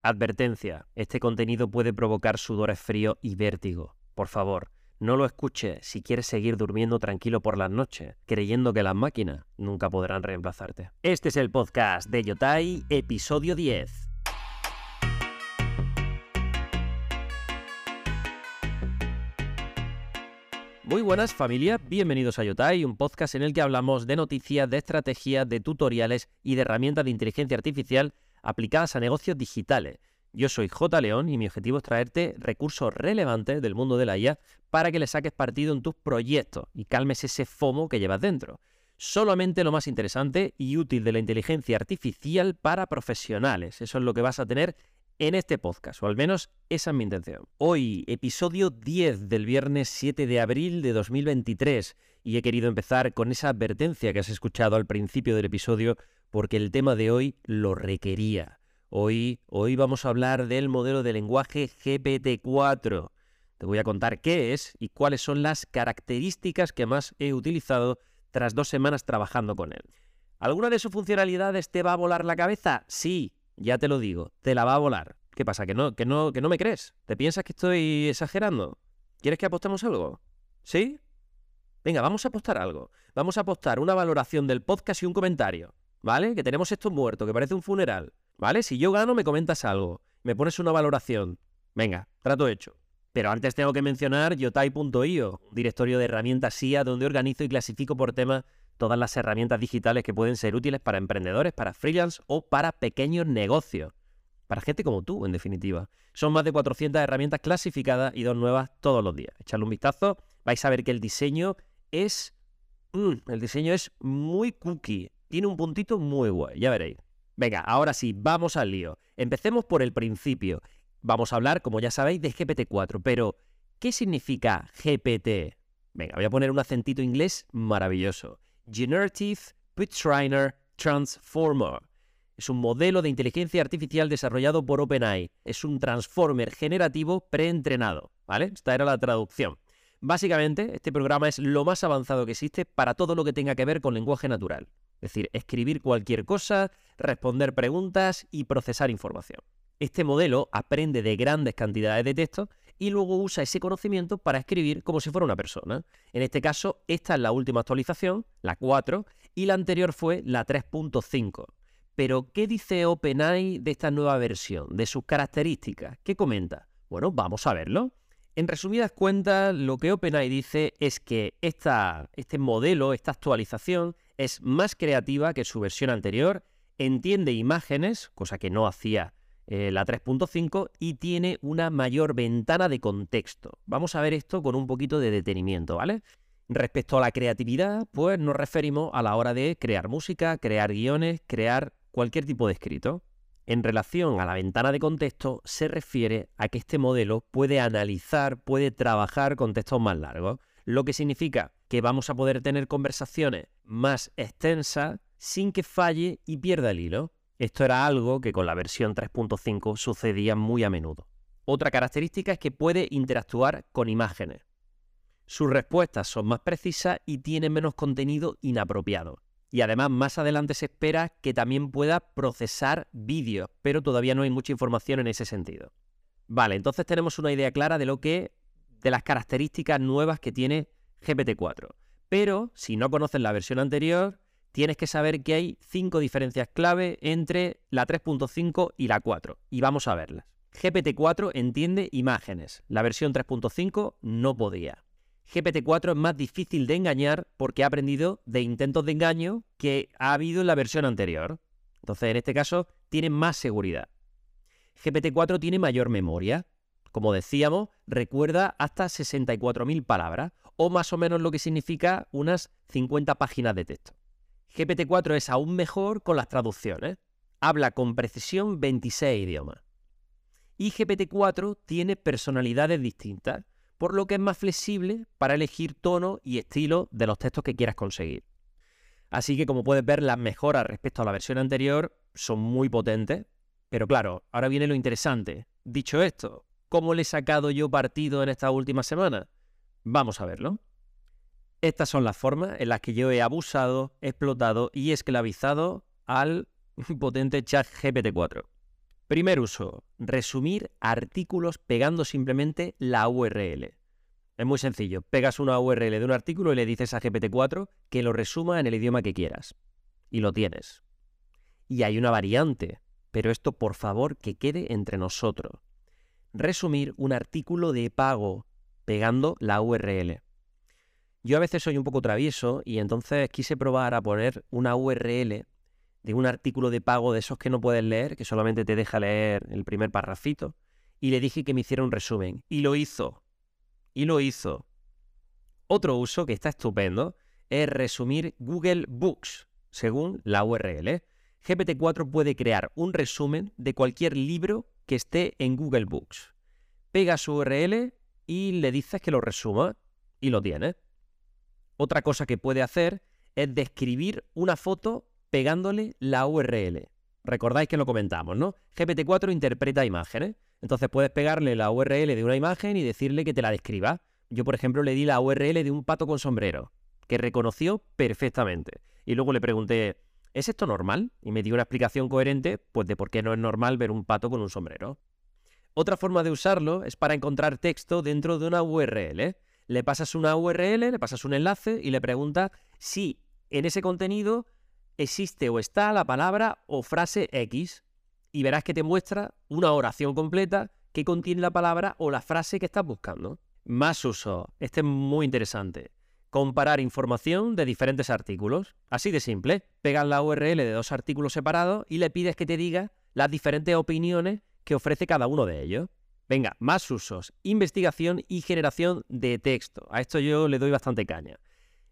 Advertencia, este contenido puede provocar sudores fríos y vértigo. Por favor, no lo escuches si quieres seguir durmiendo tranquilo por las noches, creyendo que las máquinas nunca podrán reemplazarte. Este es el podcast de Yotai, episodio 10. Muy buenas familia, bienvenidos a Yotai, un podcast en el que hablamos de noticias, de estrategias, de tutoriales y de herramientas de inteligencia artificial aplicadas a negocios digitales. Yo soy J. León y mi objetivo es traerte recursos relevantes del mundo de la IA para que le saques partido en tus proyectos y calmes ese FOMO que llevas dentro. Solamente lo más interesante y útil de la inteligencia artificial para profesionales. Eso es lo que vas a tener en este podcast, o al menos esa es mi intención. Hoy, episodio 10 del viernes 7 de abril de 2023, y he querido empezar con esa advertencia que has escuchado al principio del episodio porque el tema de hoy lo requería. Hoy, hoy vamos a hablar del modelo de lenguaje GPT-4. Te voy a contar qué es y cuáles son las características que más he utilizado tras dos semanas trabajando con él. ¿Alguna de sus funcionalidades te va a volar la cabeza? Sí, ya te lo digo, te la va a volar. ¿Qué pasa? ¿Que no, que no, que no me crees? ¿Te piensas que estoy exagerando? ¿Quieres que apostemos algo? ¿Sí? Venga, vamos a apostar algo. Vamos a apostar una valoración del podcast y un comentario. ¿Vale? Que tenemos esto muerto, que parece un funeral, ¿vale? Si yo gano, me comentas algo, me pones una valoración. Venga, trato hecho. Pero antes tengo que mencionar yotai.io, directorio de herramientas SIA donde organizo y clasifico por tema todas las herramientas digitales que pueden ser útiles para emprendedores, para freelance o para pequeños negocios. Para gente como tú, en definitiva. Son más de 400 herramientas clasificadas y dos nuevas todos los días. Echadle un vistazo, vais a ver que el diseño es... Mm, el diseño es muy cookie tiene un puntito muy guay, ya veréis. Venga, ahora sí, vamos al lío. Empecemos por el principio. Vamos a hablar, como ya sabéis, de GPT-4, pero ¿qué significa GPT? Venga, voy a poner un acentito inglés maravilloso. Generative Pre-Trainer Transformer. Es un modelo de inteligencia artificial desarrollado por OpenAI. Es un transformer generativo preentrenado, ¿vale? Esta era la traducción. Básicamente, este programa es lo más avanzado que existe para todo lo que tenga que ver con lenguaje natural. Es decir, escribir cualquier cosa, responder preguntas y procesar información. Este modelo aprende de grandes cantidades de texto y luego usa ese conocimiento para escribir como si fuera una persona. En este caso, esta es la última actualización, la 4, y la anterior fue la 3.5. Pero, ¿qué dice OpenAI de esta nueva versión, de sus características? ¿Qué comenta? Bueno, vamos a verlo. En resumidas cuentas, lo que OpenAI dice es que esta, este modelo, esta actualización, es más creativa que su versión anterior, entiende imágenes, cosa que no hacía eh, la 3.5, y tiene una mayor ventana de contexto. Vamos a ver esto con un poquito de detenimiento, ¿vale? Respecto a la creatividad, pues nos referimos a la hora de crear música, crear guiones, crear cualquier tipo de escrito. En relación a la ventana de contexto, se refiere a que este modelo puede analizar, puede trabajar con textos más largos, lo que significa que vamos a poder tener conversaciones más extensas sin que falle y pierda el hilo. Esto era algo que con la versión 3.5 sucedía muy a menudo. Otra característica es que puede interactuar con imágenes. Sus respuestas son más precisas y tienen menos contenido inapropiado. Y además más adelante se espera que también pueda procesar vídeos, pero todavía no hay mucha información en ese sentido. Vale, entonces tenemos una idea clara de lo que de las características nuevas que tiene GPT-4. Pero si no conoces la versión anterior, tienes que saber que hay cinco diferencias clave entre la 3.5 y la 4, y vamos a verlas. GPT-4 entiende imágenes, la versión 3.5 no podía. GPT-4 es más difícil de engañar porque ha aprendido de intentos de engaño que ha habido en la versión anterior. Entonces, en este caso, tiene más seguridad. GPT-4 tiene mayor memoria. Como decíamos, recuerda hasta 64.000 palabras, o más o menos lo que significa unas 50 páginas de texto. GPT-4 es aún mejor con las traducciones. Habla con precisión 26 idiomas. Y GPT-4 tiene personalidades distintas por lo que es más flexible para elegir tono y estilo de los textos que quieras conseguir. Así que como puedes ver, las mejoras respecto a la versión anterior son muy potentes, pero claro, ahora viene lo interesante. Dicho esto, ¿cómo le he sacado yo partido en esta última semana? Vamos a verlo. Estas son las formas en las que yo he abusado, explotado y esclavizado al potente chat GPT-4. Primer uso, resumir artículos pegando simplemente la URL. Es muy sencillo, pegas una URL de un artículo y le dices a GPT-4 que lo resuma en el idioma que quieras. Y lo tienes. Y hay una variante, pero esto por favor que quede entre nosotros. Resumir un artículo de pago pegando la URL. Yo a veces soy un poco travieso y entonces quise probar a poner una URL de un artículo de pago de esos que no puedes leer, que solamente te deja leer el primer parrafito, y le dije que me hiciera un resumen. Y lo hizo. Y lo hizo. Otro uso que está estupendo es resumir Google Books, según la URL. GPT-4 puede crear un resumen de cualquier libro que esté en Google Books. Pega su URL y le dices que lo resuma y lo tiene. Otra cosa que puede hacer es describir una foto pegándole la URL. Recordáis que lo comentamos, ¿no? GPT-4 interpreta imágenes. Entonces puedes pegarle la URL de una imagen y decirle que te la describa. Yo, por ejemplo, le di la URL de un pato con sombrero, que reconoció perfectamente. Y luego le pregunté, ¿es esto normal? Y me dio una explicación coherente, pues de por qué no es normal ver un pato con un sombrero. Otra forma de usarlo es para encontrar texto dentro de una URL le pasas una URL, le pasas un enlace y le preguntas si en ese contenido existe o está la palabra o frase X. Y verás que te muestra una oración completa que contiene la palabra o la frase que estás buscando. Más uso. Este es muy interesante. Comparar información de diferentes artículos. Así de simple. Pegas la URL de dos artículos separados y le pides que te diga las diferentes opiniones que ofrece cada uno de ellos. Venga, más usos. Investigación y generación de texto. A esto yo le doy bastante caña.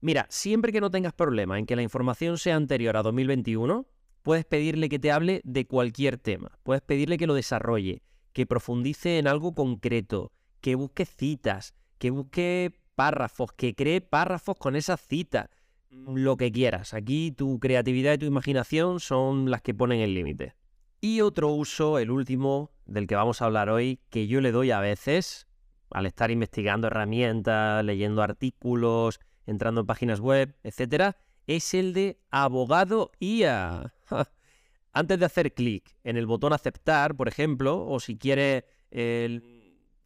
Mira, siempre que no tengas problema en que la información sea anterior a 2021, puedes pedirle que te hable de cualquier tema. Puedes pedirle que lo desarrolle, que profundice en algo concreto, que busque citas, que busque párrafos, que cree párrafos con esas citas. Lo que quieras. Aquí tu creatividad y tu imaginación son las que ponen el límite. Y otro uso, el último, del que vamos a hablar hoy, que yo le doy a veces, al estar investigando herramientas, leyendo artículos, entrando en páginas web, etcétera, es el de abogado IA. Antes de hacer clic en el botón aceptar, por ejemplo, o si quieres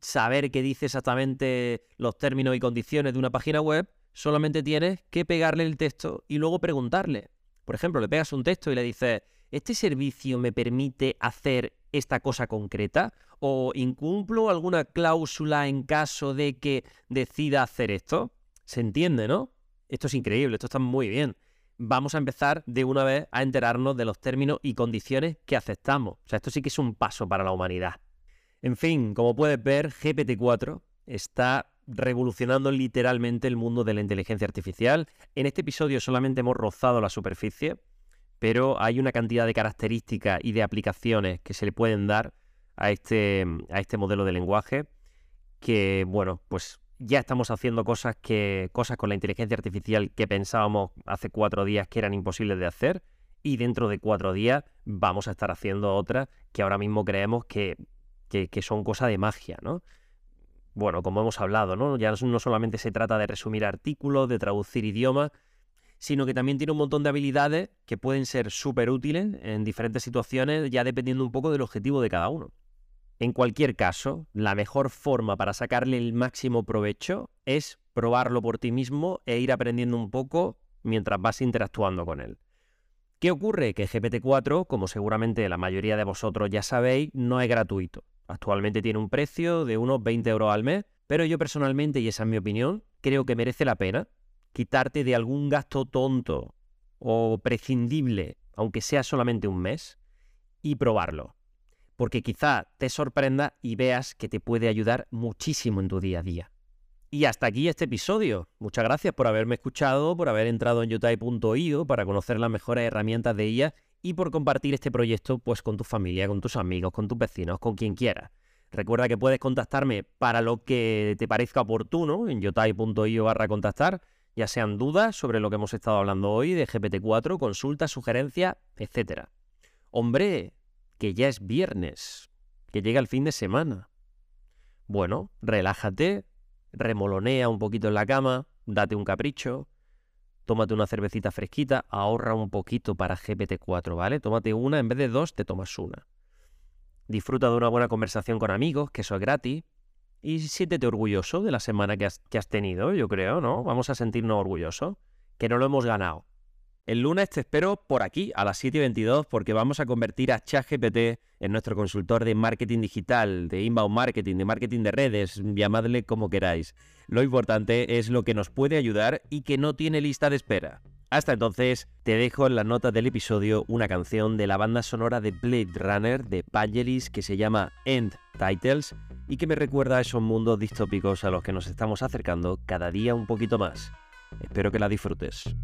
saber qué dice exactamente los términos y condiciones de una página web, solamente tienes que pegarle el texto y luego preguntarle. Por ejemplo, le pegas un texto y le dices, ¿este servicio me permite hacer esta cosa concreta? ¿O incumplo alguna cláusula en caso de que decida hacer esto? ¿Se entiende, no? Esto es increíble, esto está muy bien. Vamos a empezar de una vez a enterarnos de los términos y condiciones que aceptamos. O sea, esto sí que es un paso para la humanidad. En fin, como puedes ver, GPT-4 está revolucionando literalmente el mundo de la inteligencia artificial. En este episodio solamente hemos rozado la superficie, pero hay una cantidad de características y de aplicaciones que se le pueden dar a este, a este modelo de lenguaje que, bueno, pues ya estamos haciendo cosas que cosas con la inteligencia artificial que pensábamos hace cuatro días que eran imposibles de hacer y dentro de cuatro días vamos a estar haciendo otras que ahora mismo creemos que, que, son cosas de magia, ¿no? Bueno, como hemos hablado, ¿no? Ya no solamente se trata de resumir artículos, de traducir idiomas, sino que también tiene un montón de habilidades que pueden ser súper útiles en diferentes situaciones, ya dependiendo un poco del objetivo de cada uno. En cualquier caso, la mejor forma para sacarle el máximo provecho es probarlo por ti mismo e ir aprendiendo un poco mientras vas interactuando con él. ¿Qué ocurre? Que GPT-4, como seguramente la mayoría de vosotros ya sabéis, no es gratuito. Actualmente tiene un precio de unos 20 euros al mes, pero yo personalmente, y esa es mi opinión, creo que merece la pena quitarte de algún gasto tonto o prescindible, aunque sea solamente un mes, y probarlo. Porque quizá te sorprenda y veas que te puede ayudar muchísimo en tu día a día. Y hasta aquí este episodio. Muchas gracias por haberme escuchado, por haber entrado en yotai.io para conocer las mejores herramientas de IA y por compartir este proyecto pues con tu familia, con tus amigos, con tus vecinos, con quien quieras. Recuerda que puedes contactarme para lo que te parezca oportuno en yotai.io barra contactar ya sean dudas sobre lo que hemos estado hablando hoy de GPT-4, consultas, sugerencias, etc. Hombre, que ya es viernes, que llega el fin de semana. Bueno, relájate, remolonea un poquito en la cama, date un capricho, tómate una cervecita fresquita, ahorra un poquito para GPT-4, ¿vale? Tómate una, en vez de dos, te tomas una. disfruta de una buena conversación con amigos, que eso es gratis, y siéntete orgulloso de la semana que has, que has tenido, yo creo, ¿no? Vamos a sentirnos orgullosos, que no lo hemos ganado. El lunes te espero por aquí a las 7.22 porque vamos a convertir a ChatGPT en nuestro consultor de marketing digital, de inbound marketing, de marketing de redes, llamadle como queráis. Lo importante es lo que nos puede ayudar y que no tiene lista de espera. Hasta entonces, te dejo en las notas del episodio una canción de la banda sonora de Blade Runner de Vangelis que se llama End Titles y que me recuerda a esos mundos distópicos a los que nos estamos acercando cada día un poquito más. Espero que la disfrutes.